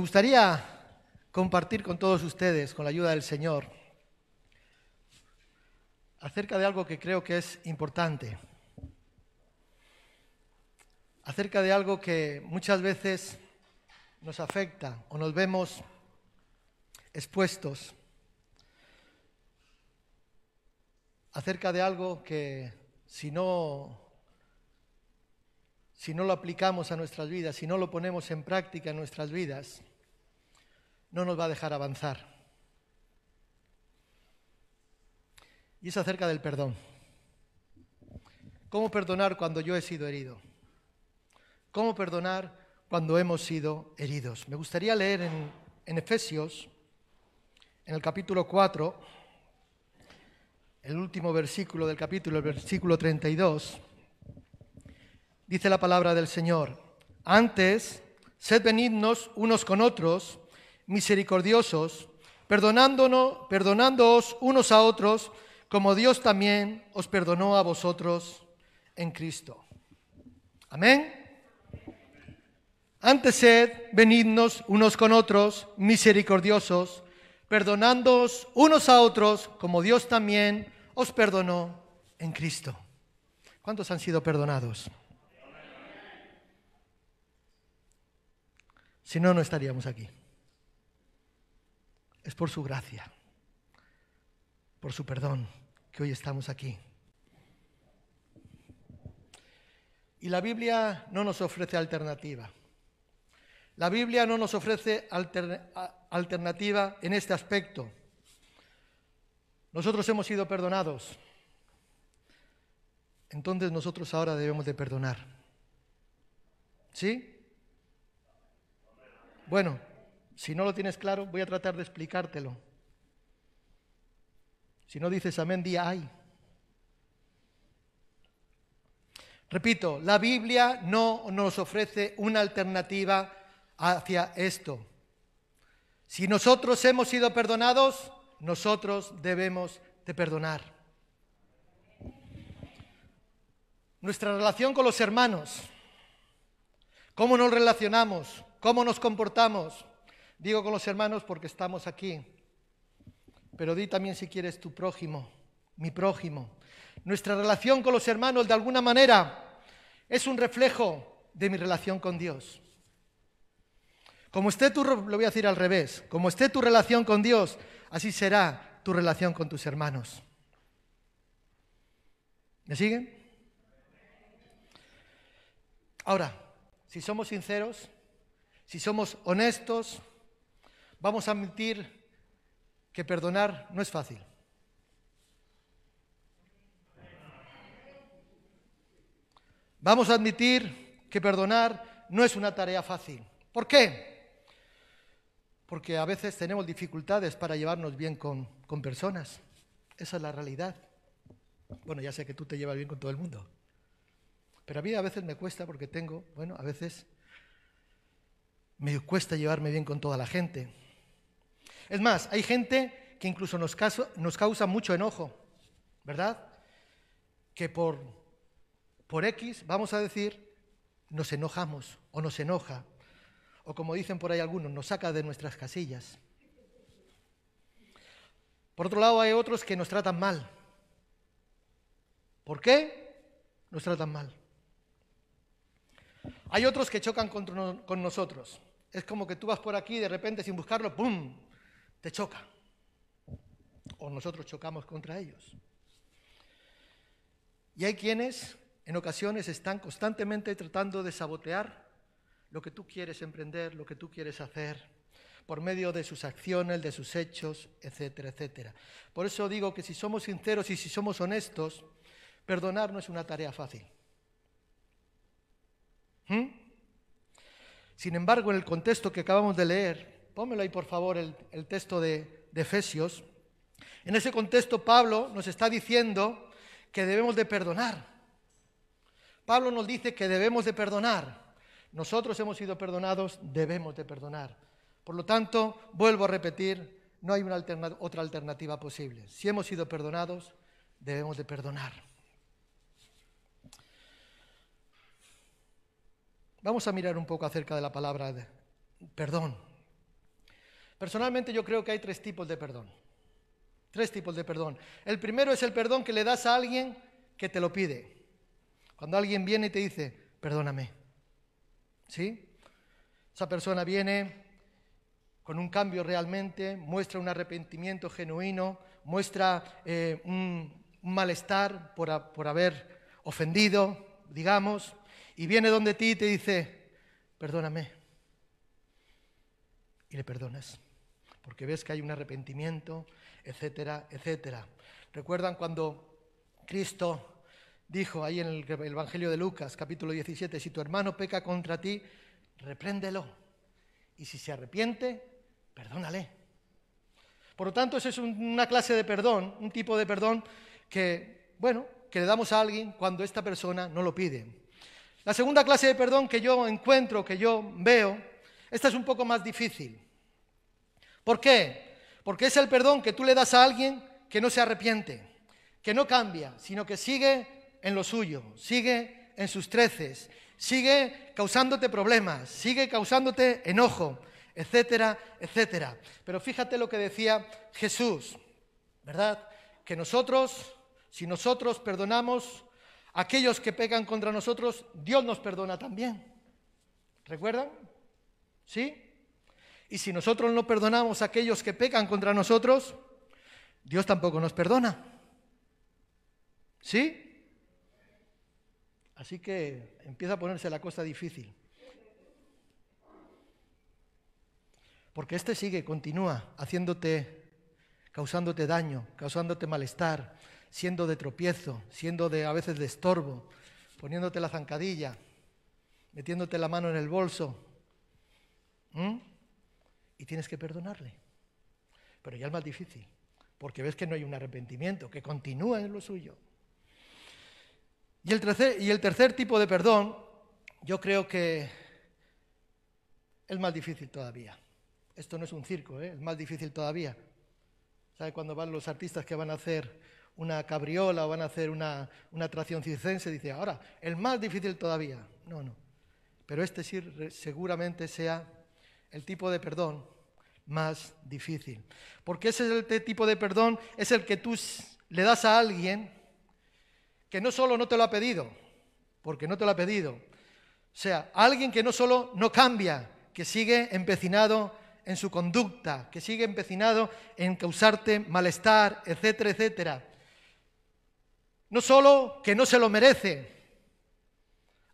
gustaría compartir con todos ustedes, con la ayuda del Señor, acerca de algo que creo que es importante, acerca de algo que muchas veces nos afecta o nos vemos expuestos, acerca de algo que si no si no lo aplicamos a nuestras vidas, si no lo ponemos en práctica en nuestras vidas, no nos va a dejar avanzar. Y es acerca del perdón. ¿Cómo perdonar cuando yo he sido herido? ¿Cómo perdonar cuando hemos sido heridos? Me gustaría leer en, Efesios, en el capítulo 4, el último versículo del capítulo, el versículo 32 dice la palabra del Señor. Antes, sed benignos unos con otros, misericordiosos, perdonándonos, perdonándoos unos a otros, como Dios también os perdonó a vosotros en Cristo. Amén. Antes sed benignos unos con otros, misericordiosos, perdonándoos unos a otros, como Dios también os perdonó en Cristo. ¿Cuántos han sido perdonados? Si no, no estaríamos aquí. Es por su gracia, por su perdón, que hoy estamos aquí. Y la Biblia no nos ofrece alternativa. La Biblia no nos ofrece alternativa en este aspecto. Nosotros hemos sido perdonados. Entonces nosotros ahora debemos de perdonar. ¿Sí? Bueno, si no lo tienes claro, voy a tratar de explicártelo. Si no dices amén, di ay. Repito, la Biblia no nos ofrece una alternativa hacia esto. Si nosotros hemos sido perdonados, nosotros debemos de perdonar. Nuestra relación con los hermanos, cómo nos relacionamos, ¿Cómo nos comportamos? Digo con los hermanos porque estamos aquí. Pero di también si quieres tu prójimo, mi prójimo. Nuestra relación con los hermanos de alguna manera es un reflejo de mi relación con Dios. Como esté tu, lo voy a decir al revés, como esté tu relación con Dios, así será tu relación con tus hermanos. ¿Me siguen? Ahora, si somos sinceros, si somos honestos, vamos a admitir que perdonar no es fácil. Vamos a admitir que perdonar no es una tarea fácil. ¿Por qué? Porque a veces tenemos dificultades para llevarnos bien con, con personas. Esa es la realidad. Bueno, ya sé que tú te llevas bien con todo el mundo. Pero a mí a veces me cuesta porque tengo, bueno, a veces me cuesta llevarme bien con toda la gente. Es más, hay gente que incluso nos, nos causa mucho enojo, ¿verdad? Que por, por X, vamos a decir, nos enojamos o nos enoja. O como dicen por ahí algunos, nos saca de nuestras casillas. Por otro lado, hay otros que nos tratan mal. ¿Por qué? Nos tratan mal. Hay otros que chocan con nosotros. Es como que tú vas por aquí y de repente sin buscarlo, ¡pum!, te choca. O nosotros chocamos contra ellos. Y hay quienes en ocasiones están constantemente tratando de sabotear lo que tú quieres emprender, lo que tú quieres hacer, por medio de sus acciones, de sus hechos, etcétera, etcétera. Por eso digo que si somos sinceros y si somos honestos, perdonar no es una tarea fácil. ¿Mm? Sin embargo, en el contexto que acabamos de leer, pónmelo ahí por favor el, texto de, Efesios, en ese contexto Pablo nos está diciendo que debemos de perdonar. Pablo nos dice que debemos de perdonar. Nosotros hemos sido perdonados, debemos de perdonar. Por lo tanto, vuelvo a repetir, no hay una otra alternativa posible. Si hemos sido perdonados, debemos de perdonar. Vamos a mirar un poco acerca de la palabra de perdón. Personalmente yo creo que hay tres tipos de perdón. Tres tipos de perdón. El primero es el perdón que le das a alguien que te lo pide. Cuando alguien viene y te dice, perdóname. ¿Sí? Esa persona viene con un cambio realmente, muestra un arrepentimiento genuino, muestra eh, un, malestar por, por haber ofendido, digamos, y viene donde ti y te dice, perdóname. Y le perdonas, porque ves que hay un arrepentimiento, etcétera, etcétera. ¿Recuerdan cuando Cristo dijo ahí en el Evangelio de Lucas, capítulo 17, si tu hermano peca contra ti, repréndelo. Y si se arrepiente, perdónale. Por lo tanto, esa es una clase de perdón, un tipo de perdón que, bueno, que le damos a alguien cuando esta persona no lo pide. La segunda clase de perdón que yo encuentro, que yo veo, esta es un poco más difícil. ¿Por qué? Porque es el perdón que tú le das a alguien que no se arrepiente, que no cambia, sino que sigue en lo suyo, sigue en sus treces, sigue causándote problemas, sigue causándote enojo, etcétera, etcétera. Pero fíjate lo que decía Jesús, ¿verdad? Que nosotros, si nosotros perdonamos a aquellos que pecan contra nosotros, Dios nos perdona también. ¿Recuerdan? ¿Sí? Y si nosotros no perdonamos a aquellos que pecan contra nosotros, Dios tampoco nos perdona. ¿Sí? Así que empieza a ponerse la cosa difícil. Porque este sigue, continúa haciéndote, causándote daño, causándote malestar, siendo de tropiezo, siendo de a veces de estorbo, poniéndote la zancadilla, metiéndote la mano en el bolso. ¿Mm? Y tienes que perdonarle. Pero ya es más difícil, porque ves que no hay un arrepentimiento, que continúa en lo suyo. Y el tercer, y el tercer tipo de perdón, yo creo que es más difícil todavía. Esto no es un circo, ¿eh? es más difícil todavía. ¿Sabe cuando van los artistas que van a hacer una cabriola o van a hacer una, una atracción circense? Dice, ahora, el más difícil todavía. No, no. Pero este sí seguramente sea el tipo de perdón más difícil. Porque ese tipo de perdón, es el que tú le das a alguien que no solo no te lo ha pedido, porque no te lo ha pedido, o sea, alguien que no solo no cambia, que sigue empecinado en su conducta, que sigue empecinado en causarte malestar, etcétera, etcétera. No solo que no se lo merece.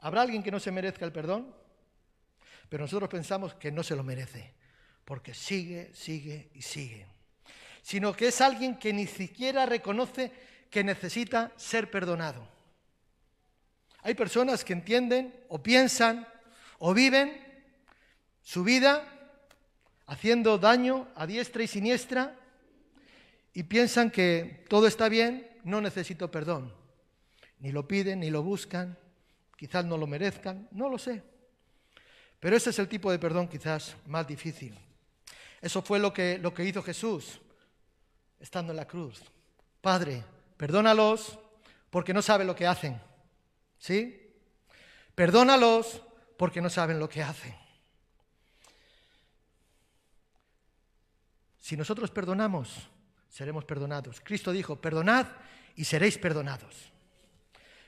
¿Habrá alguien que no se merezca el perdón? Pero nosotros pensamos que no se lo merece, porque sigue, sigue y sigue. Sino que es alguien que ni siquiera reconoce que necesita ser perdonado. Hay personas que entienden o piensan o viven su vida haciendo daño a diestra y siniestra y piensan que todo está bien, no necesito perdón. Ni lo piden, ni lo buscan, quizás no lo merezcan, no lo sé. Pero ese es el tipo de perdón quizás más difícil. Eso fue lo que, lo que hizo Jesús estando en la cruz. Padre, perdónalos porque no saben lo que hacen. ¿Sí? Perdónalos porque no saben lo que hacen. Si nosotros perdonamos, seremos perdonados. Cristo dijo, perdonad y seréis perdonados.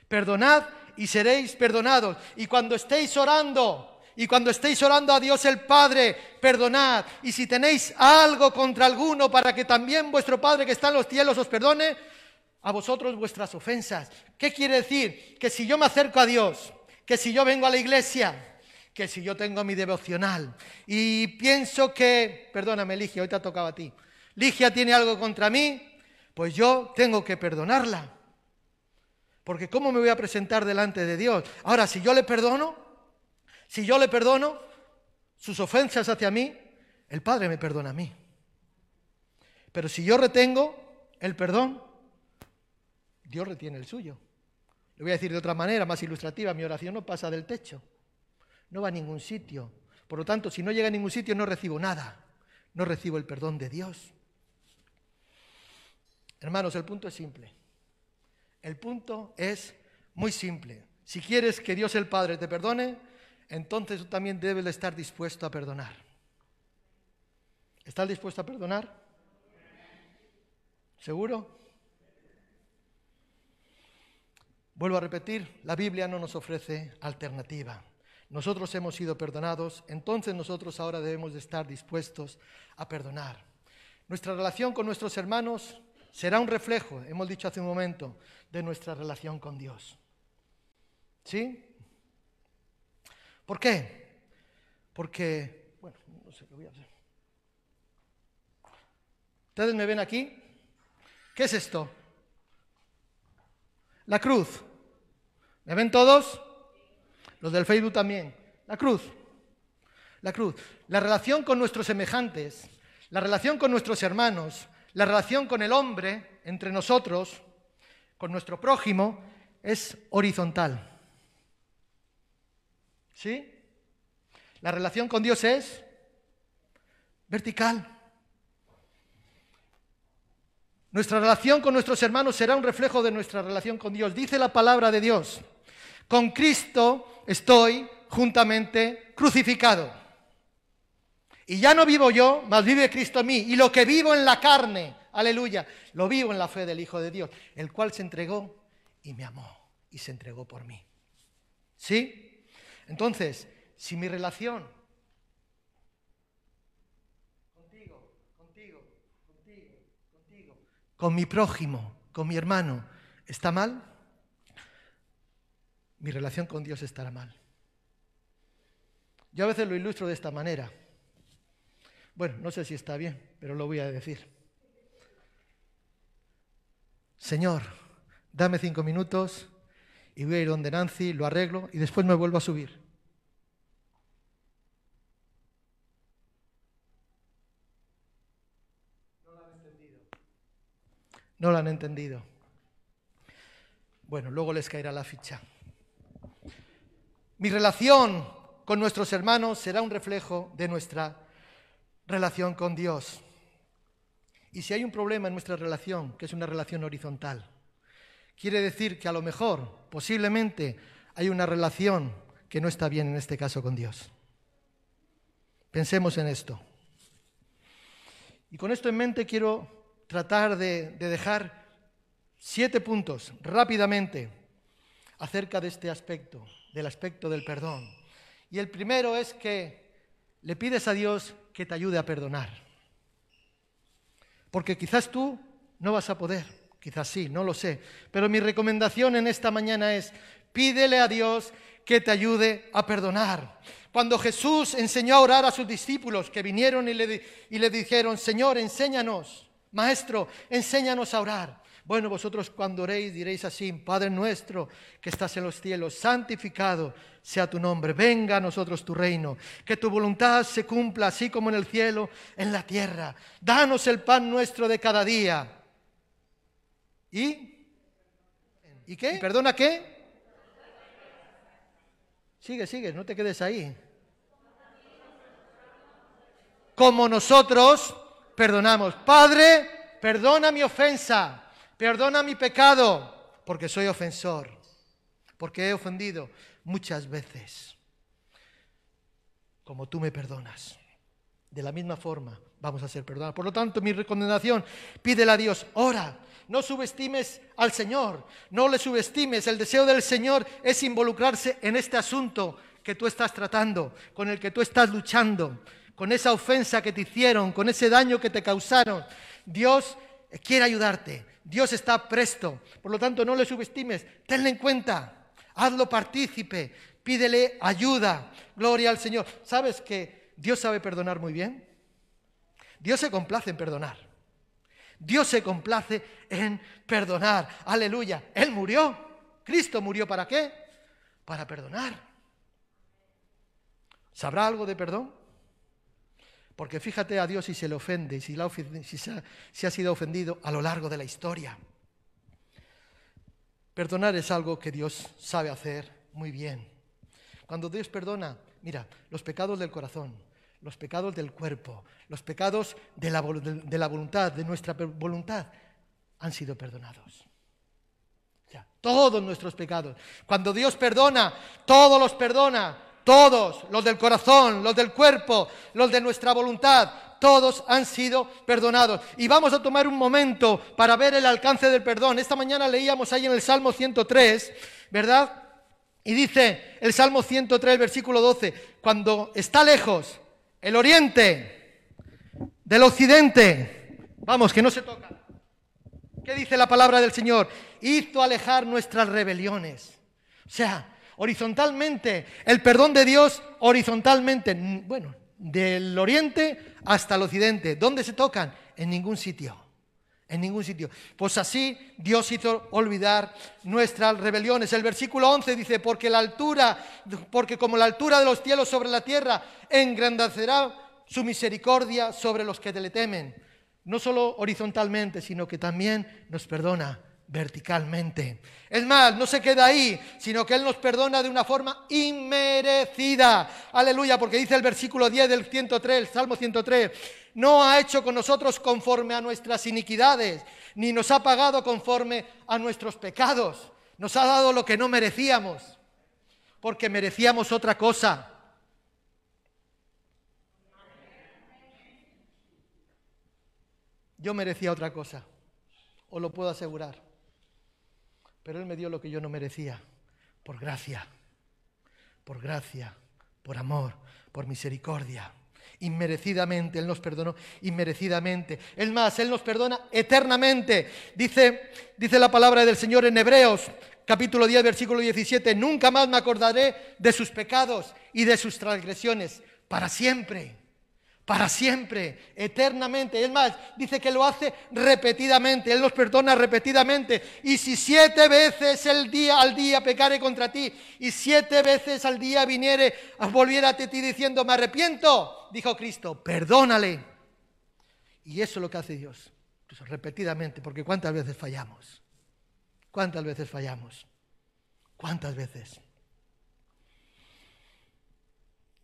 Perdonad y seréis perdonados. Y cuando estéis orando, y cuando estéis orando a Dios el Padre, perdonad. Y si tenéis algo contra alguno, para que también vuestro Padre que está en los cielos os perdone, a vosotros vuestras ofensas. ¿Qué quiere decir? Que si yo me acerco a Dios, que si yo vengo a la iglesia, que si yo tengo mi devocional y pienso que, perdóname Ligia, hoy te ha tocado a ti, Ligia tiene algo contra mí, pues yo tengo que perdonarla. Porque ¿cómo me voy a presentar delante de Dios? Ahora, si yo le perdono, si yo le perdono sus ofensas hacia mí, el Padre me perdona a mí. Pero si yo retengo el perdón, Dios retiene el suyo. Le voy a decir de otra manera, más ilustrativa, mi oración no pasa del techo, no va a ningún sitio. Por lo tanto, si no llega a ningún sitio, no recibo nada, no recibo el perdón de Dios. Hermanos, el punto es simple. El punto es muy simple. Si quieres que Dios el Padre te perdone, entonces tú también debes estar dispuesto a perdonar. ¿Estás dispuesto a perdonar? ¿Seguro? Vuelvo a repetir, la Biblia no nos ofrece alternativa. Nosotros hemos sido perdonados, entonces nosotros ahora debemos de estar dispuestos a perdonar. Nuestra relación con nuestros hermanos será un reflejo, hemos dicho hace un momento, de nuestra relación con Dios. ¿Sí? ¿Por qué? Porque, bueno, no sé qué voy a hacer. ¿Ustedes me ven aquí? ¿Qué es esto? La cruz. ¿Me ven todos? Los del Facebook también. La cruz. La cruz. La relación con nuestros semejantes, la relación con nuestros hermanos, la relación con el hombre, entre nosotros, con nuestro prójimo, es horizontal. ¿Sí? La relación con Dios es vertical. Nuestra relación con nuestros hermanos será un reflejo de nuestra relación con Dios. Dice la palabra de Dios, con Cristo estoy juntamente crucificado. Y ya no vivo yo, mas vive Cristo en mí. Y lo que vivo en la carne, aleluya, lo vivo en la fe del Hijo de Dios, el cual se entregó y me amó y se entregó por mí. ¿Sí? Entonces, si mi relación contigo, contigo, contigo, contigo, con mi prójimo, con mi hermano, está mal, mi relación con Dios estará mal. Yo a veces lo ilustro de esta manera. Bueno, no sé si está bien, pero lo voy a decir. Señor, dame cinco minutos y voy a ir donde Nancy, lo arreglo y después me vuelvo a subir. No lo han entendido. No lo han entendido. Bueno, luego les caerá la ficha. Mi relación con nuestros hermanos será un reflejo de nuestra relación con Dios. Y si hay un problema en nuestra relación, que es una relación horizontal, quiere decir que a lo mejor, posiblemente, hay una relación que no está bien en este caso con Dios. Pensemos en esto. Y con esto en mente quiero tratar de, de dejar siete puntos rápidamente acerca de este aspecto, del aspecto del perdón. Y el primero es que le pides a Dios que te ayude a perdonar. Porque quizás tú no vas a poder, quizás sí, no lo sé. Pero mi recomendación en esta mañana es, pídele a Dios que te ayude a perdonar. Cuando Jesús enseñó a orar a sus discípulos que vinieron y le, y le dijeron, Señor, enséñanos, Maestro, enséñanos a orar. Bueno, vosotros cuando oréis diréis así, Padre nuestro que estás en los cielos, santificado sea tu nombre, venga a nosotros tu reino, que tu voluntad se cumpla así como en el cielo, en la tierra. Danos el pan nuestro de cada día. ¿Y? ¿Y qué? perdona qué? Sigue, sigue, no te quedes ahí. Como nosotros perdonamos. Padre, perdona mi ofensa Perdona mi pecado, porque soy ofensor, porque he ofendido muchas veces, como tú me perdonas. De la misma forma vamos a ser perdonados. Por lo tanto, mi recomendación, pídele a Dios, ora, no subestimes al Señor, no le subestimes. El deseo del Señor es involucrarse en este asunto que tú estás tratando, con el que tú estás luchando, con esa ofensa que te hicieron, con ese daño que te causaron. Dios quiere ayudarte. Dios está presto. Por lo tanto, no le subestimes. Tenle en cuenta. Hazlo partícipe. Pídele ayuda. Gloria al Señor. ¿Sabes que Dios sabe perdonar muy bien? Dios se complace en perdonar. Dios se complace en perdonar. Aleluya. Él murió. Cristo murió para qué? Para perdonar. ¿Sabrá algo de perdón? Porque fíjate a Dios si se le ofende, si, se si ha sido ofendido a lo largo de la historia. Perdonar es algo que Dios sabe hacer muy bien. Cuando Dios perdona, mira, los pecados del corazón, los pecados del cuerpo, los pecados de la, de la voluntad, de nuestra voluntad, han sido perdonados. Todos nuestros pecados. Cuando Dios perdona, todos los perdona. Todos, los del corazón, los del cuerpo, los de nuestra voluntad, todos han sido perdonados. Y vamos a tomar un momento para ver el alcance del perdón. Esta mañana leíamos ahí en el Salmo 103, ¿verdad? Y dice el Salmo 103, versículo 12, cuando está lejos el oriente del occidente, vamos, que no se toca. ¿Qué dice la palabra del Señor? Hizo alejar nuestras rebeliones. O sea, horizontalmente, el perdón de Dios horizontalmente, bueno, del oriente hasta el occidente. ¿Dónde se tocan? En ningún sitio. En ningún sitio. Pues así Dios hizo olvidar nuestras rebeliones. El versículo 11 dice, porque la altura, porque como la altura de los cielos sobre la tierra, engrandecerá su misericordia sobre los que le temen. No solo horizontalmente, sino que también nos perdona verticalmente. Es más, no se queda ahí, sino que Él nos perdona de una forma inmerecida. Aleluya, porque dice el versículo 10 del 103, el Salmo 103, no ha hecho con nosotros conforme a nuestras iniquidades, ni nos ha pagado conforme a nuestros pecados. Nos ha dado lo que no merecíamos, porque merecíamos otra cosa. Yo merecía otra cosa, os lo puedo asegurar pero Él me dio lo que yo no merecía, por gracia, por gracia, por amor, por misericordia. Inmerecidamente, Él nos perdonó, inmerecidamente. Es más, Él nos perdona eternamente. Dice, dice la palabra del Señor en Hebreos, capítulo 10, versículo 17, nunca más me acordaré de sus pecados y de sus transgresiones, para siempre para siempre, eternamente. Es más, dice que lo hace repetidamente, Él nos perdona repetidamente. Y si siete veces el día, al día pecare contra ti, y siete veces al día viniere, volviera a ti diciendo, me arrepiento, dijo Cristo, perdónale. Y eso es lo que hace Dios, repetidamente, porque ¿cuántas veces fallamos? ¿Cuántas veces fallamos? ¿Cuántas veces?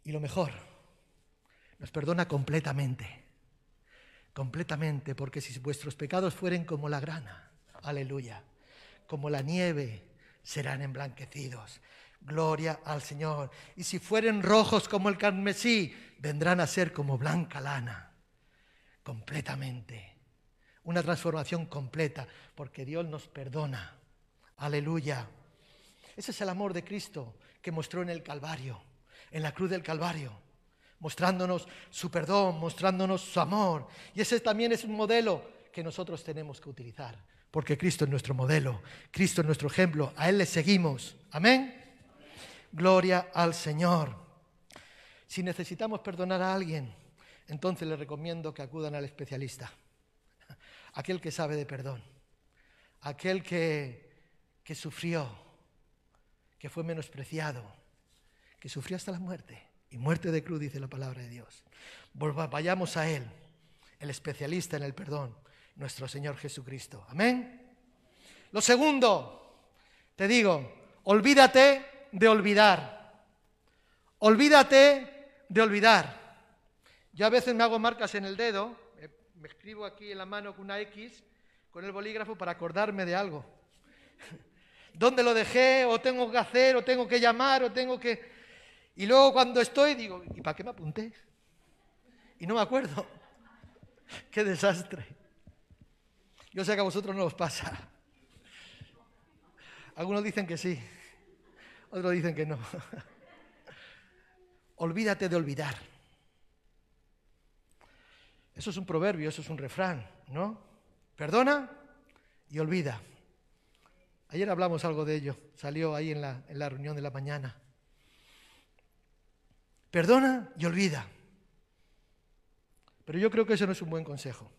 Y lo mejor, nos perdona completamente, completamente, porque si vuestros pecados fueren como la grana, aleluya, como la nieve, serán emblanquecidos. Gloria al Señor. Y si fueren rojos como el carmesí, vendrán a ser como blanca lana, completamente. Una transformación completa, porque Dios nos perdona. Aleluya. Ese es el amor de Cristo que mostró en el Calvario, en la cruz del Calvario mostrándonos su perdón, mostrándonos su amor. Y ese también es un modelo que nosotros tenemos que utilizar, porque Cristo es nuestro modelo, Cristo es nuestro ejemplo, a Él le seguimos. Amén. Gloria al Señor. Si necesitamos perdonar a alguien, entonces les recomiendo que acudan al especialista, aquel que sabe de perdón, aquel que, que sufrió, que fue menospreciado, que sufrió hasta la muerte y muerte de cruz, dice la palabra de Dios. Vayamos a Él, el especialista en el perdón, nuestro Señor Jesucristo. Amén. Lo segundo, te digo, olvídate de olvidar. Olvídate de olvidar. Yo a veces me hago marcas en el dedo, me escribo aquí en la mano con una X, con el bolígrafo para acordarme de algo. ¿Dónde lo dejé? ¿O tengo que hacer? ¿O tengo que llamar? ¿O tengo que...? Y luego cuando estoy digo, ¿y para qué me apunté? Y no me acuerdo. qué desastre. Yo sé que a vosotros no os pasa. Algunos dicen que sí, otros dicen que no. Olvídate de olvidar. Eso es un proverbio, eso es un refrán, ¿no? Perdona y olvida. Ayer hablamos algo de ello, salió ahí en la, en la reunión de la mañana. Perdona y olvida. Pero yo creo que eso no es un buen consejo.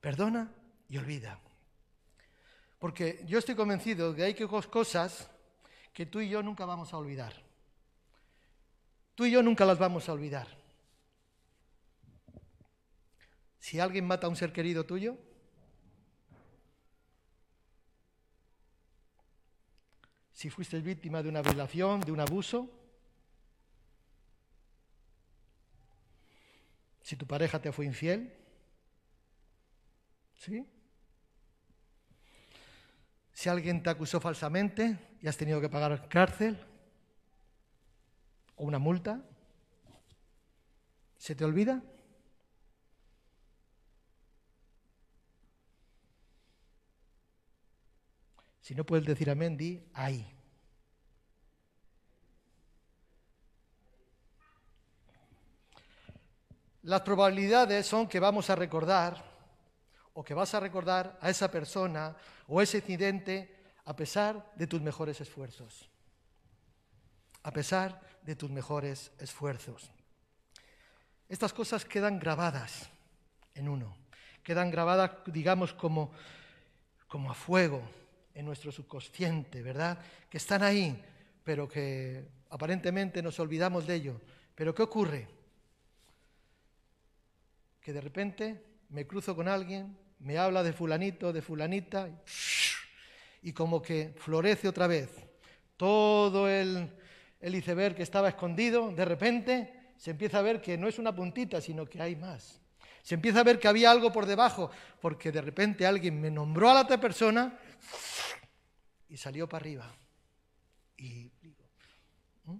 Perdona y olvida. Porque yo estoy convencido de que hay cosas que tú y yo nunca vamos a olvidar. Tú y yo nunca las vamos a olvidar. Si alguien mata a un ser querido tuyo, si fuiste víctima de una violación, de un abuso, si tu pareja te fue infiel, ¿sí? Si alguien te acusó falsamente y has tenido que pagar cárcel o una multa, ¿Se te olvida? Si no puedes decir amén, di ahí. Las probabilidades son que vamos a recordar o que vas a recordar a esa persona o ese incidente a pesar de tus mejores esfuerzos. A pesar de tus mejores esfuerzos. Estas cosas quedan grabadas en uno, quedan grabadas, digamos, como, como a fuego en nuestro subconsciente, ¿verdad? Que están ahí, pero que aparentemente nos olvidamos de ello. Pero ¿qué ocurre? Que de repente me cruzo con alguien, me habla de fulanito, de fulanita, y como que florece otra vez. Todo el, el iceberg que estaba escondido, de repente se empieza a ver que no es una puntita, sino que hay más. Se empieza a ver que había algo por debajo, porque de repente alguien me nombró a la otra persona y salió para arriba digo, ¿Mm?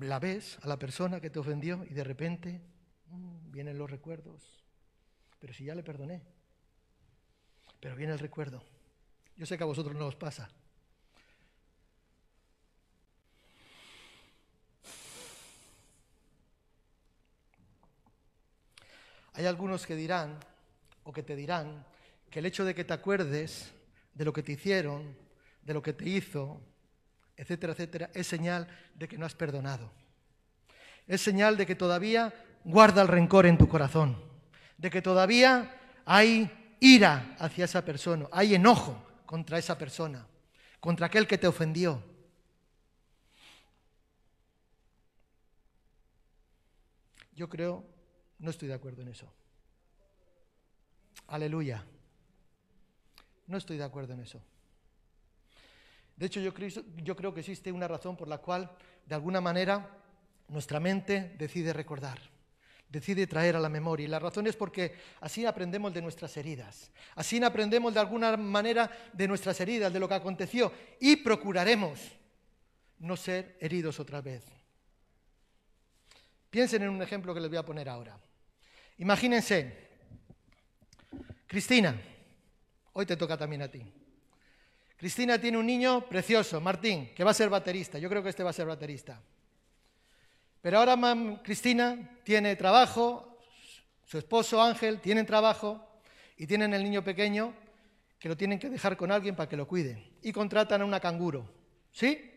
La ves a la persona que te ofendió y de repente mm, vienen los recuerdos. Pero si ya le perdoné. Pero viene el recuerdo. Yo sé que a vosotros no os pasa. Hay algunos que dirán, o que te dirán, que el hecho de que te acuerdes de lo que te hicieron, de lo que te hizo, etcétera, etcétera, es señal de que no has perdonado. Es señal de que todavía guarda el rencor en tu corazón, de que todavía hay ira hacia esa persona, hay enojo contra esa persona, contra aquel que te ofendió. Yo creo no estoy de acuerdo en eso. Aleluya. No estoy de acuerdo en eso. De hecho, yo creo, que existe una razón por la cual, de alguna manera, nuestra mente decide recordar, decide traer a la memoria. Y la razón es porque así aprendemos de nuestras heridas. Así aprendemos de alguna manera de nuestras heridas, de lo que aconteció. Y procuraremos no ser heridos otra vez. Piensen en un ejemplo que les voy a poner ahora. Imagínense, Cristina, hoy te toca también a ti. Cristina tiene un niño precioso, Martín, que va a ser baterista. Yo creo que este va a ser baterista. Pero ahora Cristina tiene trabajo, su esposo Ángel tiene trabajo y tienen el niño pequeño que lo tienen que dejar con alguien para que lo cuide. Y contratan a una canguro. ¿Sí?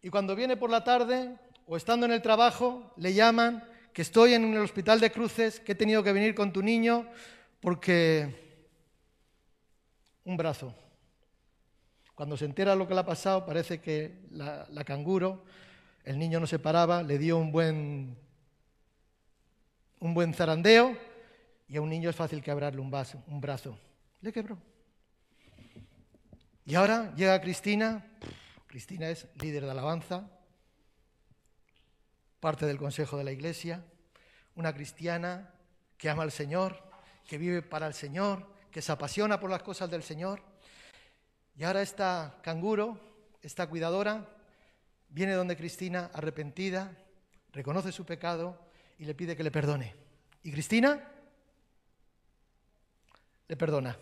Y cuando viene por la tarde o estando en el trabajo, le llaman que estoy en el hospital de cruces, que he tenido que venir con tu niño porque un brazo. Cuando se entera lo que le ha pasado, parece que la, canguro, el niño no se paraba, le dio un buen, un buen zarandeo y a un niño es fácil quebrarle un, vaso, un brazo. Le quebró. Y ahora llega Cristina, Cristina es líder de alabanza, parte del Consejo de la Iglesia, una cristiana que ama al Señor, que vive para el Señor, que se apasiona por las cosas del Señor. Y ahora esta canguro, esta cuidadora, viene donde Cristina arrepentida, reconoce su pecado y le pide que le perdone. Y Cristina le perdona.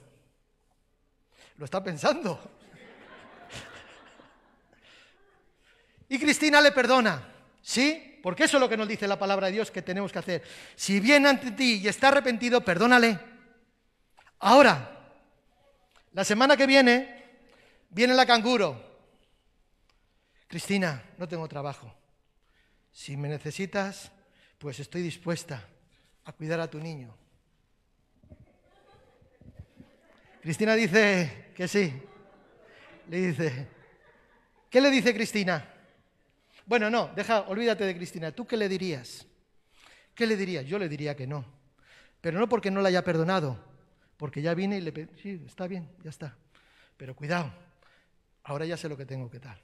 Lo está pensando. Y Cristina le perdona. ¿Sí? Porque eso es lo que nos dice la palabra de Dios que tenemos que hacer. Si viene ante ti y está arrepentido, perdónale. Ahora, la semana que viene, viene la canguro. Cristina, no tengo trabajo. Si me necesitas, pues estoy dispuesta a cuidar a tu niño. Cristina dice que sí. Le dice, ¿qué le dice Cristina? Bueno, no, deja, olvídate de Cristina. ¿Tú qué le dirías? ¿Qué le dirías? Yo le diría que no. Pero no porque no la haya perdonado, porque ya vine y le pedí, sí, está bien, ya está. Pero cuidado, ahora ya sé lo que tengo que dar.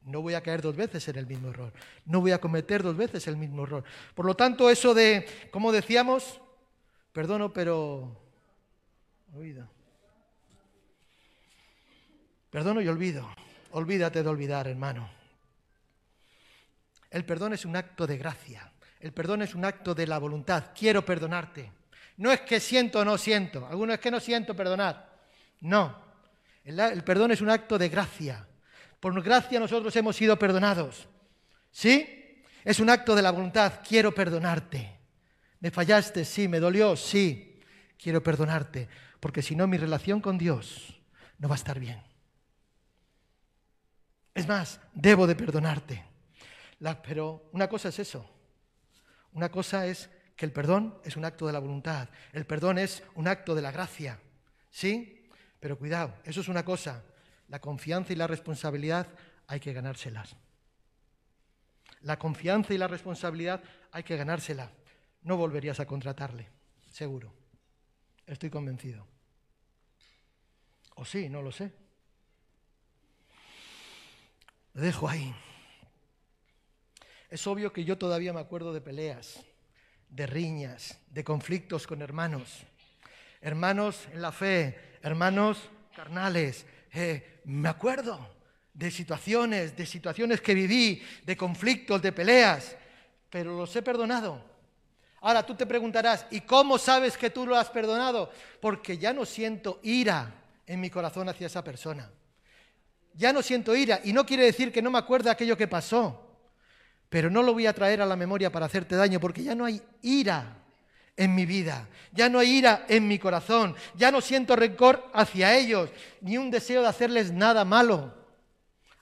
No voy a caer dos veces en el mismo error. No voy a cometer dos veces el mismo error. Por lo tanto, eso de, como decíamos, perdono, pero olvido. Perdono y olvido. olvídate de olvidar, hermano. El perdón es un acto de gracia. El perdón es un acto de la voluntad. Quiero perdonarte. No es que siento o no siento. Algunos es que no siento perdonar. No. El, perdón es un acto de gracia. Por gracia nosotros hemos sido perdonados. ¿Sí? Es un acto de la voluntad. Quiero perdonarte. ¿Me fallaste? Sí. ¿Me dolió? Sí. Quiero perdonarte. Porque si no, mi relación con Dios no va a estar bien. Es más, debo de perdonarte. pero una cosa es eso. Una cosa es que el perdón es un acto de la voluntad. El perdón es un acto de la gracia. ¿Sí? Pero cuidado, eso es una cosa. La confianza y la responsabilidad hay que ganárselas. La confianza y la responsabilidad hay que ganársela. No volverías a contratarle, seguro. Estoy convencido. O sí, no lo sé. Dejo ahí. Es obvio que yo todavía me acuerdo de peleas, de riñas, de conflictos con hermanos. Hermanos en la fe, hermanos carnales. Eh, me acuerdo de situaciones, de situaciones que viví, de conflictos, de peleas, pero los he perdonado. Ahora tú te preguntarás, ¿y cómo sabes que tú lo has perdonado? Porque ya no siento ira en mi corazón hacia esa persona. Ya no siento ira y no quiere decir que no me acuerde aquello que pasó, pero no lo voy a traer a la memoria para hacerte daño porque ya no hay ira en mi vida, ya no hay ira en mi corazón, ya no siento rencor hacia ellos, ni un deseo de hacerles nada malo.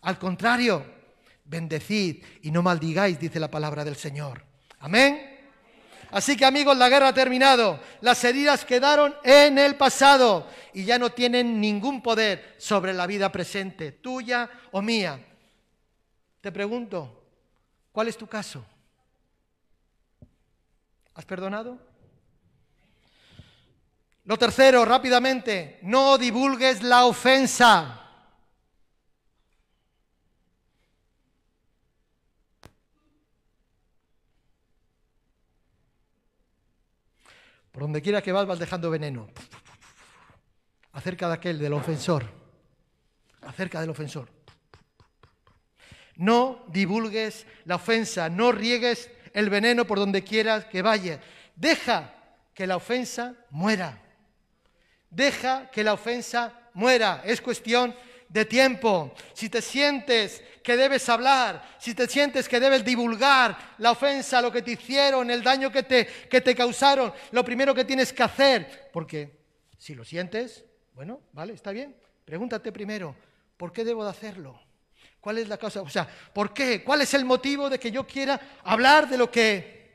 Al contrario, bendecid y no maldigáis, dice la palabra del Señor. Amén. Así que amigos, la guerra ha terminado. Las heridas quedaron en el pasado y ya no tienen ningún poder sobre la vida presente, tuya o mía. Te pregunto, ¿cuál es tu caso? ¿Has perdonado? Lo tercero, rápidamente, no divulgues la ofensa. Por donde quiera que vas, vas dejando veneno. Acerca de aquel, del ofensor. Acerca del ofensor. No divulgues la ofensa, no riegues el veneno por donde quieras que vaya. Deja que la ofensa muera. Deja que la ofensa muera. Es cuestión de tiempo. Si te sientes que debes hablar, si te sientes que debes divulgar la ofensa, lo que te hicieron, el daño que te, que te causaron, lo primero que tienes que hacer, porque si lo sientes, bueno, vale, está bien, pregúntate primero, ¿por qué debo de hacerlo? ¿Cuál es la causa? O sea, ¿por qué? ¿Cuál es el motivo de que yo quiera hablar de lo que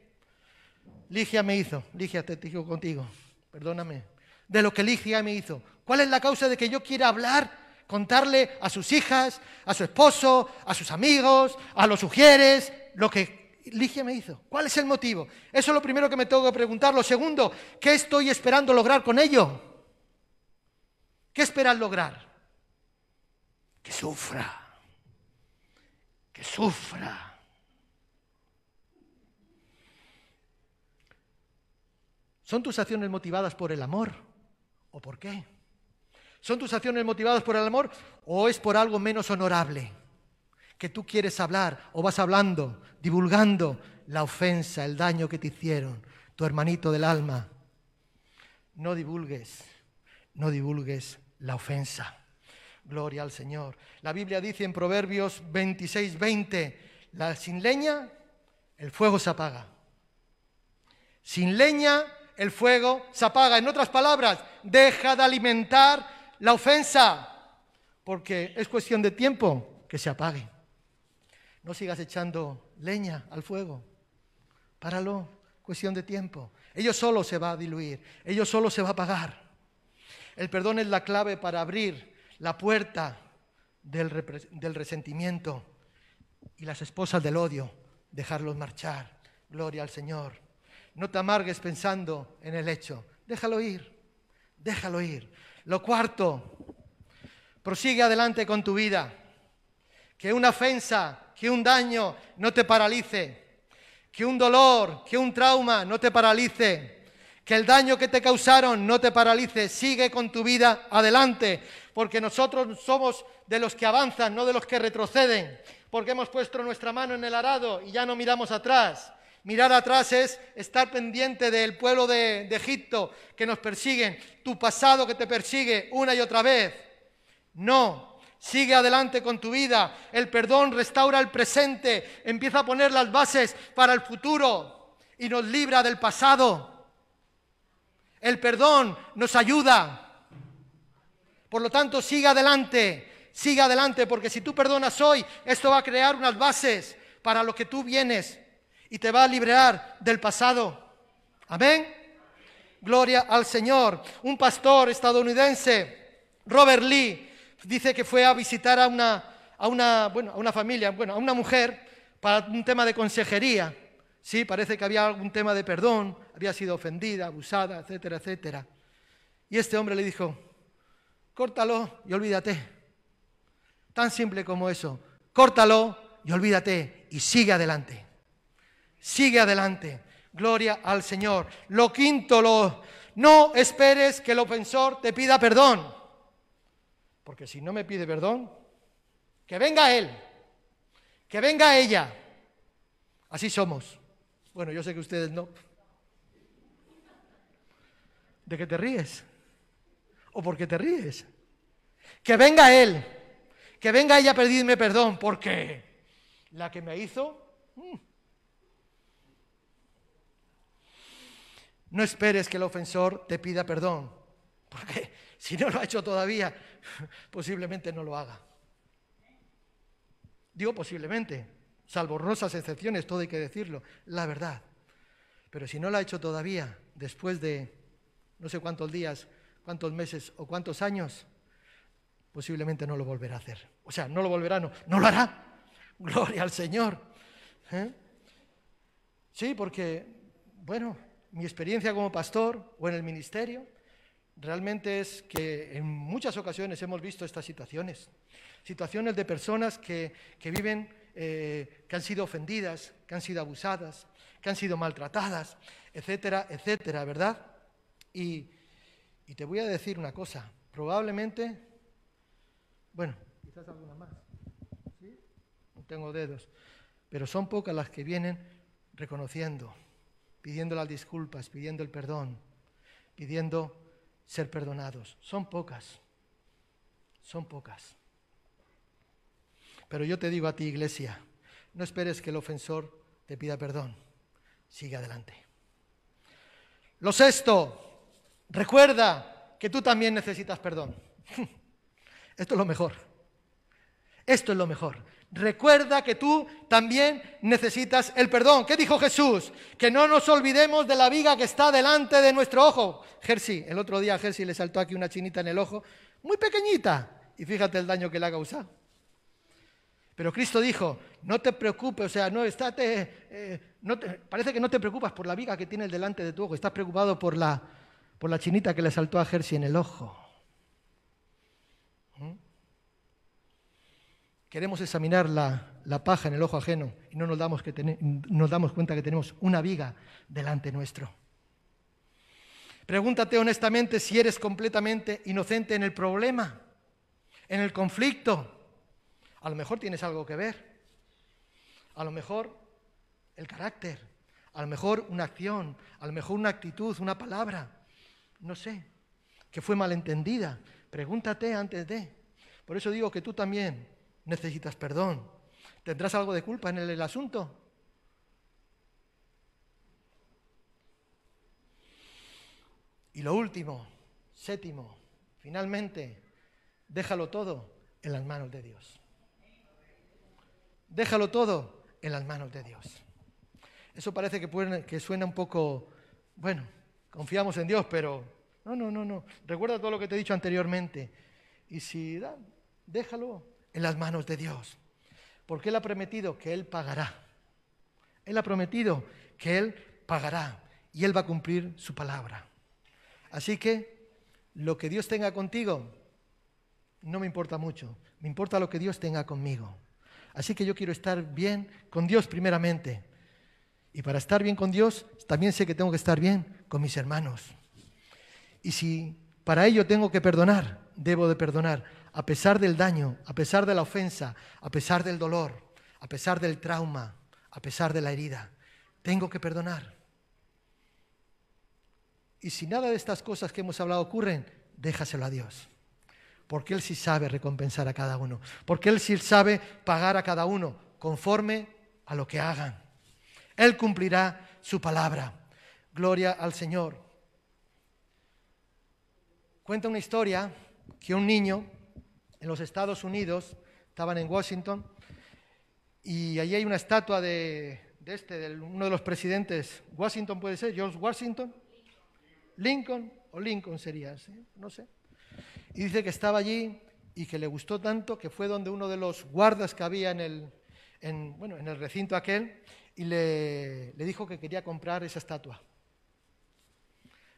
Ligia me hizo? Ligia, te digo contigo, perdóname. De lo que Ligia me hizo. ¿Cuál es la causa de que yo quiera hablar contarle a sus hijas, a su esposo, a sus amigos, a los sugieres, lo que Ligia me hizo. ¿Cuál es el motivo? Eso es lo primero que me tengo que preguntar. Lo segundo, ¿qué estoy esperando lograr con ello? ¿Qué esperas lograr? Que sufra. Que sufra. ¿Son tus acciones motivadas por el amor? ¿O por qué? ¿Son tus acciones motivadas por el amor o es por algo menos honorable? Que tú quieres hablar o vas hablando, divulgando la ofensa, el daño que te hicieron, tu hermanito del alma. No divulgues, no divulgues la ofensa. Gloria al Señor. La Biblia dice en Proverbios 26, 20, la, sin leña el fuego se apaga. Sin leña el fuego se apaga. En otras palabras, deja de alimentar la ofensa, porque es cuestión de tiempo que se apague. No sigas echando leña al fuego. Páralo, cuestión de tiempo. Ello solo se va a diluir, ello solo se va a apagar. El perdón es la clave para abrir la puerta del, resentimiento y las esposas del odio, dejarlos marchar. Gloria al Señor. No te amargues pensando en el hecho. Déjalo ir, déjalo ir. Lo cuarto, prosigue adelante con tu vida. Que una ofensa, que un daño no te paralice. Que un dolor, que un trauma no te paralice. Que el daño que te causaron no te paralice, sigue con tu vida adelante, porque nosotros somos de los que avanzan, no de los que retroceden, porque hemos puesto nuestra mano en el arado y ya no miramos atrás. Mirar atrás es estar pendiente del pueblo de, Egipto que nos persiguen, tu pasado que te persigue una y otra vez. No, sigue adelante con tu vida. El perdón restaura el presente, empieza a poner las bases para el futuro y nos libra del pasado. El perdón nos ayuda. Por lo tanto, sigue adelante, sigue adelante, porque si tú perdonas hoy, esto va a crear unas bases para lo que tú vienes y te va a liberar del pasado. Amén. Gloria al Señor. Un pastor estadounidense, Robert Lee, dice que fue a visitar a una, a una, bueno, a una familia, bueno, a una mujer para un tema de consejería. Sí, parece que había algún tema de perdón, había sido ofendida, abusada, etcétera, etcétera. Y este hombre le dijo, córtalo y olvídate. Tan simple como eso. Córtalo y olvídate y sigue adelante. Sigue adelante. Gloria al Señor. Lo quinto, lo, no esperes que el ofensor te pida perdón. Porque si no me pide perdón, que venga él, que venga ella. Así somos. Bueno, yo sé que ustedes no. ¿De qué te ríes? ¿O por qué te ríes? Que venga Él, que venga ella a pedirme perdón, porque la que me hizo... Mm. No esperes que el ofensor te pida perdón, porque si no lo ha hecho todavía, posiblemente no lo haga. Digo posiblemente, salvo rosas excepciones, todo hay que decirlo, la verdad. Pero si no lo ha hecho todavía, después de no sé cuántos días, cuántos meses o cuántos años, posiblemente no lo volverá a hacer. O sea, no lo volverá, no, no lo hará. Gloria al Señor. ¿Eh? Sí, porque, bueno, mi experiencia como pastor o en el ministerio realmente es que en muchas ocasiones hemos visto estas situaciones. Situaciones de personas que, que viven eh, que han sido ofendidas, que han sido abusadas, que han sido maltratadas, etcétera, etcétera, ¿verdad? Y, te voy a decir una cosa, probablemente, bueno, quizás alguna más, ¿sí? No tengo dedos, pero son pocas las que vienen reconociendo, pidiendo las disculpas, pidiendo el perdón, pidiendo ser perdonados. Son pocas, son pocas. Pero yo te digo a ti, iglesia, no esperes que el ofensor te pida perdón. Sigue adelante. Lo sexto, recuerda que tú también necesitas perdón. Esto es lo mejor. Esto es lo mejor. Recuerda que tú también necesitas el perdón. ¿Qué dijo Jesús? Que no nos olvidemos de la viga que está delante de nuestro ojo. Jersey, el otro día a Jersey le saltó aquí una chinita en el ojo, muy pequeñita, y fíjate el daño que le ha causado. Pero Cristo dijo, no te preocupes, o sea, no estate, eh, parece que no te preocupas por la viga que tienes delante de tu ojo, estás preocupado por la, por la chinita que le saltó a Jersey en el ojo. ¿Mm? Queremos examinar la, la, paja en el ojo ajeno y no nos damos, que nos damos cuenta que tenemos una viga delante nuestro. Pregúntate honestamente si eres completamente inocente en el problema, en el conflicto, a lo mejor tienes algo que ver. A lo mejor el carácter. A lo mejor una acción. A lo mejor una actitud, una palabra. No sé. Que fue malentendida. Pregúntate antes de. Por eso digo que tú también necesitas perdón. ¿Tendrás algo de culpa en el, asunto? Y lo último, séptimo, finalmente, déjalo todo en las manos de Dios. Déjalo todo en las manos de Dios. Eso parece que, suena un poco, bueno, confiamos en Dios, pero no, no, no, no. Recuerda todo lo que te he dicho anteriormente. Y si da, déjalo en las manos de Dios. Porque Él ha prometido que Él pagará. Él ha prometido que Él pagará y Él va a cumplir su palabra. Así que lo que Dios tenga contigo no me importa mucho. Me importa lo que Dios tenga conmigo. Así que yo quiero estar bien con Dios primeramente. Y para estar bien con Dios, también sé que tengo que estar bien con mis hermanos. Y si para ello tengo que perdonar, debo de perdonar, a pesar del daño, a pesar de la ofensa, a pesar del dolor, a pesar del trauma, a pesar de la herida. Tengo que perdonar. Y si nada de estas cosas que hemos hablado ocurren, déjaselo a Dios. Porque Él sí sabe recompensar a cada uno. Porque Él sí sabe pagar a cada uno conforme a lo que hagan. Él cumplirá su palabra. Gloria al Señor. Cuenta una historia que un niño en los Estados Unidos, estaban en Washington, y allí hay una estatua de, este, de uno de los presidentes, Washington puede ser, George Washington, Lincoln o Lincoln sería, no sé. Y dice que estaba allí y que le gustó tanto que fue donde uno de los guardas que había en el, bueno, en el recinto aquel y le, le dijo que quería comprar esa estatua.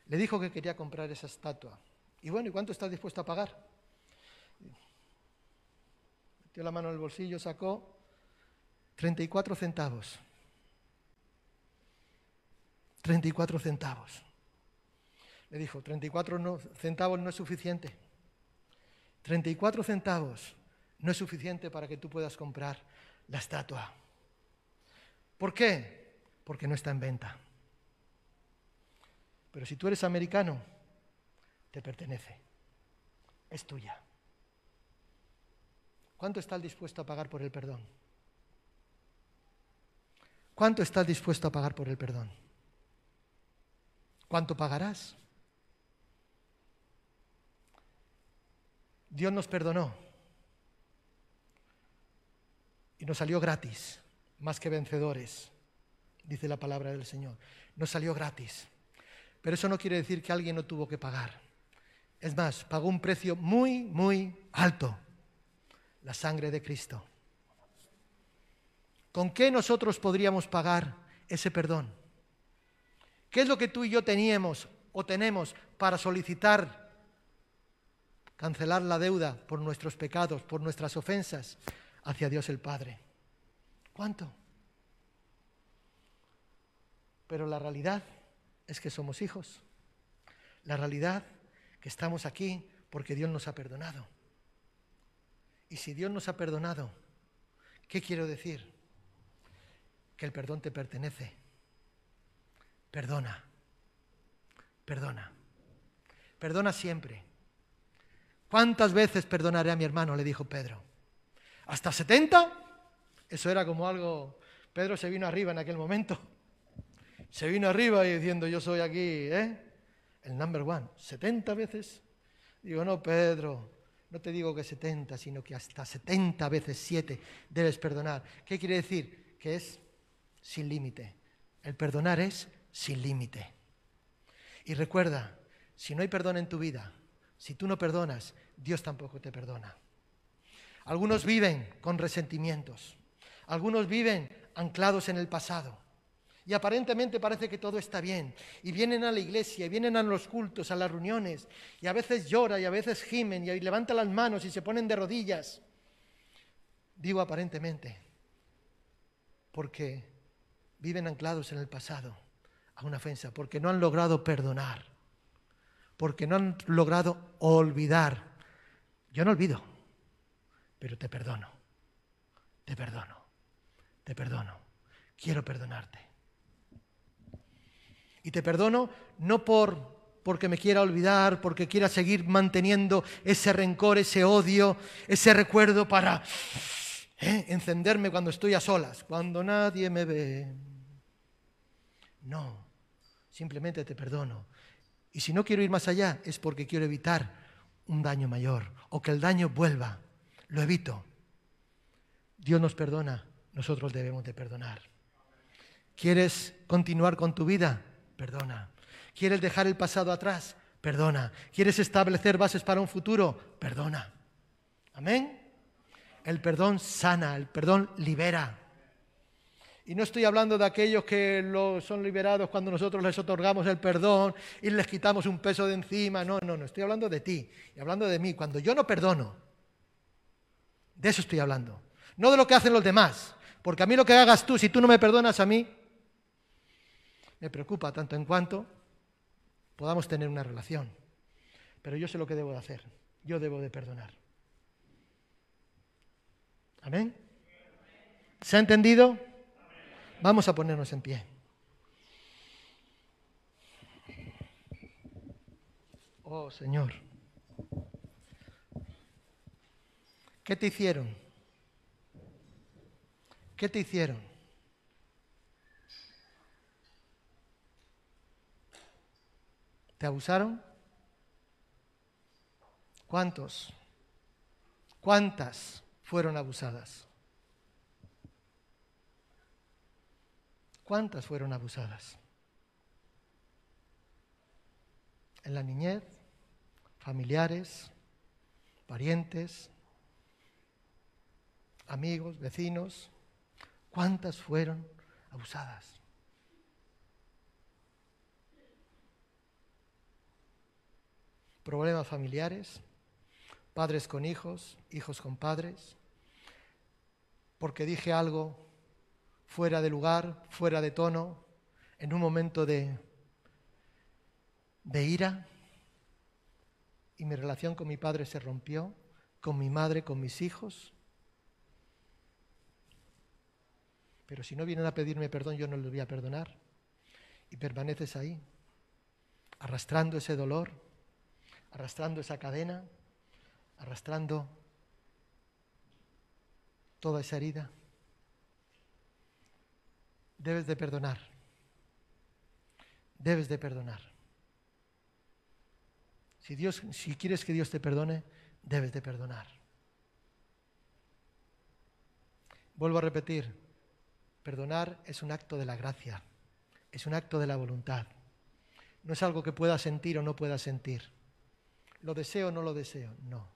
Le dijo que quería comprar esa estatua. Y bueno, ¿y cuánto estás dispuesto a pagar? Metió la mano en el bolsillo, sacó 34 centavos. 34 centavos. Le dijo, 34 centavos no es suficiente. 34 centavos no es suficiente para que tú puedas comprar la estatua. ¿Por qué? Porque no está en venta. Pero si tú eres americano, te pertenece. Es tuya. ¿Cuánto estás dispuesto a pagar por el perdón? ¿Cuánto estás dispuesto a pagar por el perdón? ¿Cuánto pagarás? Dios nos perdonó y nos salió gratis, más que vencedores, dice la palabra del Señor. Nos salió gratis. Pero eso no quiere decir que alguien no tuvo que pagar. Es más, pagó un precio muy, muy alto, la sangre de Cristo. ¿Con qué nosotros podríamos pagar ese perdón? ¿Qué es lo que tú y yo teníamos o tenemos para solicitar cancelar la deuda por nuestros pecados, por nuestras ofensas hacia Dios el Padre? ¿Cuánto? Pero la realidad es que somos hijos. La realidad que estamos aquí porque Dios nos ha perdonado. Y si Dios nos ha perdonado, ¿qué quiero decir? que el perdón te pertenece. Perdona, perdona, perdona siempre. ¿Cuántas veces perdonaré a mi hermano? le dijo Pedro. ¿Hasta 70? Eso era como algo... Pedro se vino arriba en aquel momento. Se vino arriba y diciendo, yo soy aquí, ¿eh? El number one. ¿70 veces? Digo, no, Pedro, no te digo que 70, sino que hasta 70 veces 7 debes perdonar. ¿Qué quiere decir? Que es sin límite. El perdonar es sin límite. Y recuerda, si no hay perdón en tu vida, si tú no perdonas, Dios tampoco te perdona. Algunos viven con resentimientos, algunos viven anclados en el pasado. Y aparentemente parece que todo está bien. Y vienen a la iglesia, y vienen a los cultos, a las reuniones, y a veces lloran, y a veces gimen, y levantan las manos y se ponen de rodillas. Digo aparentemente, porque viven anclados en el pasado a una ofensa, porque no han logrado perdonar, porque no han logrado olvidar. Yo no olvido, pero te perdono, te perdono, te perdono, quiero perdonarte. Y te perdono no por porque me quiera olvidar, porque quiera seguir manteniendo ese rencor, ese odio, ese recuerdo para ¿eh? encenderme cuando estoy a solas, cuando nadie me ve. No, simplemente te perdono. Y si no quiero ir más allá es porque quiero evitar un daño mayor o que el daño vuelva. Lo evito. Dios nos perdona, nosotros debemos de perdonar. ¿Quieres continuar con tu vida? Perdona. ¿Quieres dejar el pasado atrás? Perdona. ¿Quieres establecer bases para un futuro? Perdona. Amén. El perdón sana, el perdón libera. Y no estoy hablando de aquellos que son liberados cuando nosotros les otorgamos el perdón y les quitamos un peso de encima. No, no, no, estoy hablando de ti y hablando de mí. Cuando yo no perdono, de eso estoy hablando. No de lo que hacen los demás. Porque a mí lo que hagas tú, si tú no me perdonas a mí, me preocupa tanto en cuanto podamos tener una relación. Pero yo sé lo que debo de hacer. Yo debo de perdonar. Amén. ¿Se ha entendido? Vamos a ponernos en pie. Oh Señor, ¿qué te hicieron? ¿Qué te hicieron? ¿Te abusaron? ¿Cuántos? ¿Cuántas fueron abusadas? ¿Cuántas fueron abusadas? En la niñez, familiares, parientes, amigos, vecinos, ¿cuántas fueron abusadas? Problemas familiares, padres con hijos, hijos con padres, porque dije algo fuera de lugar, fuera de tono, en un momento de, de ira, y mi relación con mi padre se rompió, con mi madre, con mis hijos. Pero si no vienen a pedirme perdón, yo no les voy a perdonar. Y permaneces ahí, arrastrando ese dolor, arrastrando esa cadena, arrastrando toda esa herida debes de perdonar. Debes de perdonar. Si, Dios, si quieres que Dios te perdone, debes de perdonar. Vuelvo a repetir, perdonar es un acto de la gracia, es un acto de la voluntad. No es algo que pueda sentir o no pueda sentir. ¿Lo deseo o no lo deseo? No.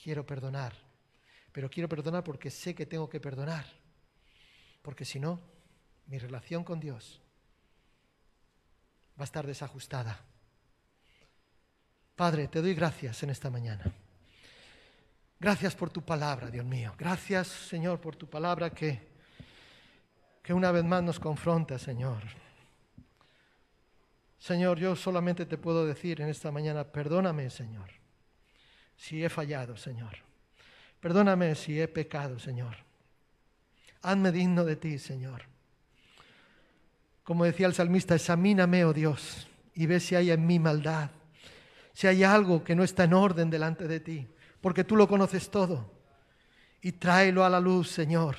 Quiero perdonar. Pero quiero perdonar porque sé que tengo que perdonar. Porque si no, mi relación con Dios va a estar desajustada. Padre, te doy gracias en esta mañana. Gracias por tu palabra, Dios mío. Gracias, Señor, por tu palabra que, que una vez más nos confronta, Señor. Señor, yo solamente te puedo decir en esta mañana, perdóname, Señor, si he fallado, Señor. Perdóname si he pecado, Señor. Hazme digno de ti, Señor. Como decía el salmista, examíname, oh Dios, y ve si hay en mí maldad, si hay algo que no está en orden delante de ti, porque tú lo conoces todo. Y tráelo a la luz, Señor,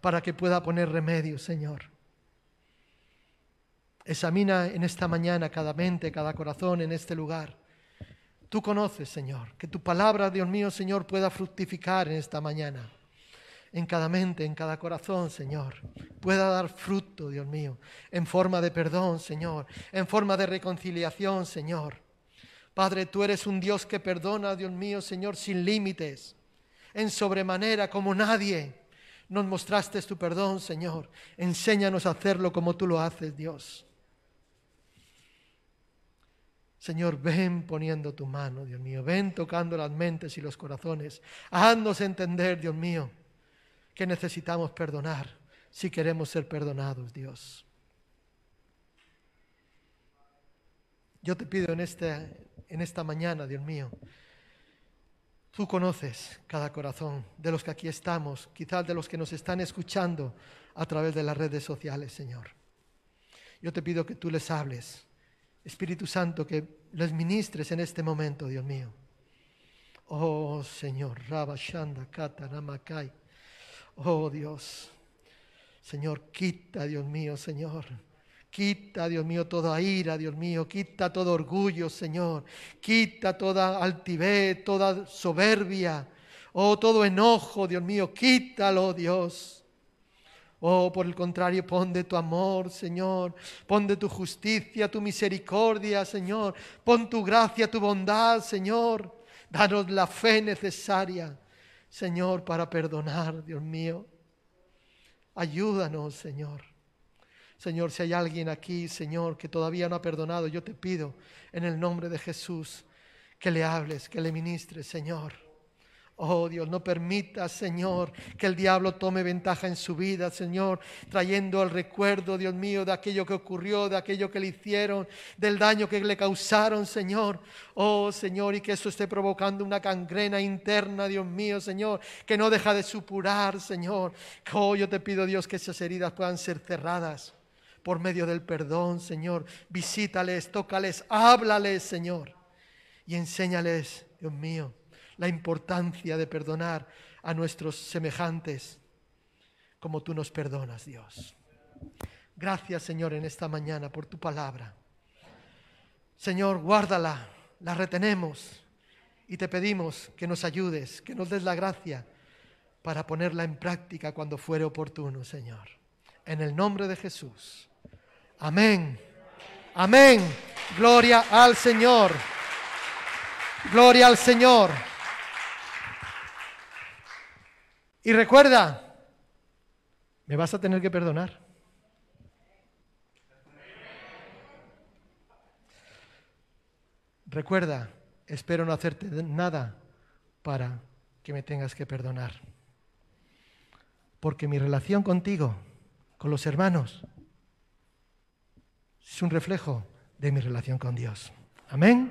para que pueda poner remedio, Señor. Examina en esta mañana cada mente, cada corazón en este lugar. Tú conoces, Señor, que tu palabra, Dios mío, Señor, pueda fructificar en esta mañana en cada mente, en cada corazón, Señor, pueda dar fruto, Dios mío, en forma de perdón, Señor, en forma de reconciliación, Señor. Padre, tú eres un Dios que perdona, Dios mío, Señor, sin límites, en sobremanera, como nadie. Nos mostraste tu perdón, Señor. Enséñanos a hacerlo como tú lo haces, Dios. Señor, ven poniendo tu mano, Dios mío, ven tocando las mentes y los corazones. Haznos entender, Dios mío, que necesitamos perdonar si queremos ser perdonados, Dios. Yo te pido en, este, en esta mañana, Dios mío, tú conoces cada corazón de los que aquí estamos, quizás de los que nos están escuchando a través de las redes sociales, Señor. Yo te pido que tú les hables, Espíritu Santo, que les ministres en este momento, Dios mío. Oh Señor, Rabashanda Kata Namakai. Oh Dios, Señor, quita, Dios mío, Señor. Quita, Dios mío, toda ira, Dios mío. Quita todo orgullo, Señor. Quita toda altivez, toda soberbia. Oh, todo enojo, Dios mío. Quítalo, Dios. Oh, por el contrario, pon de tu amor, Señor. Pon de tu justicia, tu misericordia, Señor. Pon tu gracia, tu bondad, Señor. Danos la fe necesaria Señor, para perdonar, Dios mío. Ayúdanos, Señor. Señor, si hay alguien aquí, Señor, que todavía no ha perdonado, yo te pido en el nombre de Jesús que le hables, que le ministres, Señor. Oh Dios, no permita, Señor, que el diablo tome ventaja en su vida, Señor, trayendo el recuerdo, Dios mío, de aquello que ocurrió, de aquello que le hicieron, del daño que le causaron, Señor. Oh Señor, y que eso esté provocando una gangrena interna, Dios mío, Señor, que no deja de supurar, Señor. Oh, yo te pido, Dios, que esas heridas puedan ser cerradas por medio del perdón, Señor. Visítales, tócales, háblales, Señor, y enséñales, Dios mío la importancia de perdonar a nuestros semejantes como tú nos perdonas, Dios. Gracias, Señor, en esta mañana por tu palabra. Señor, guárdala, la retenemos y te pedimos que nos ayudes, que nos des la gracia para ponerla en práctica cuando fuere oportuno, Señor. En el nombre de Jesús. Amén. Amén. Gloria al Señor. Gloria al Señor. Y recuerda, me vas a tener que perdonar. Recuerda, espero no hacerte nada para que me tengas que perdonar. Porque mi relación contigo, con los hermanos, es un reflejo de mi relación con Dios. Amén.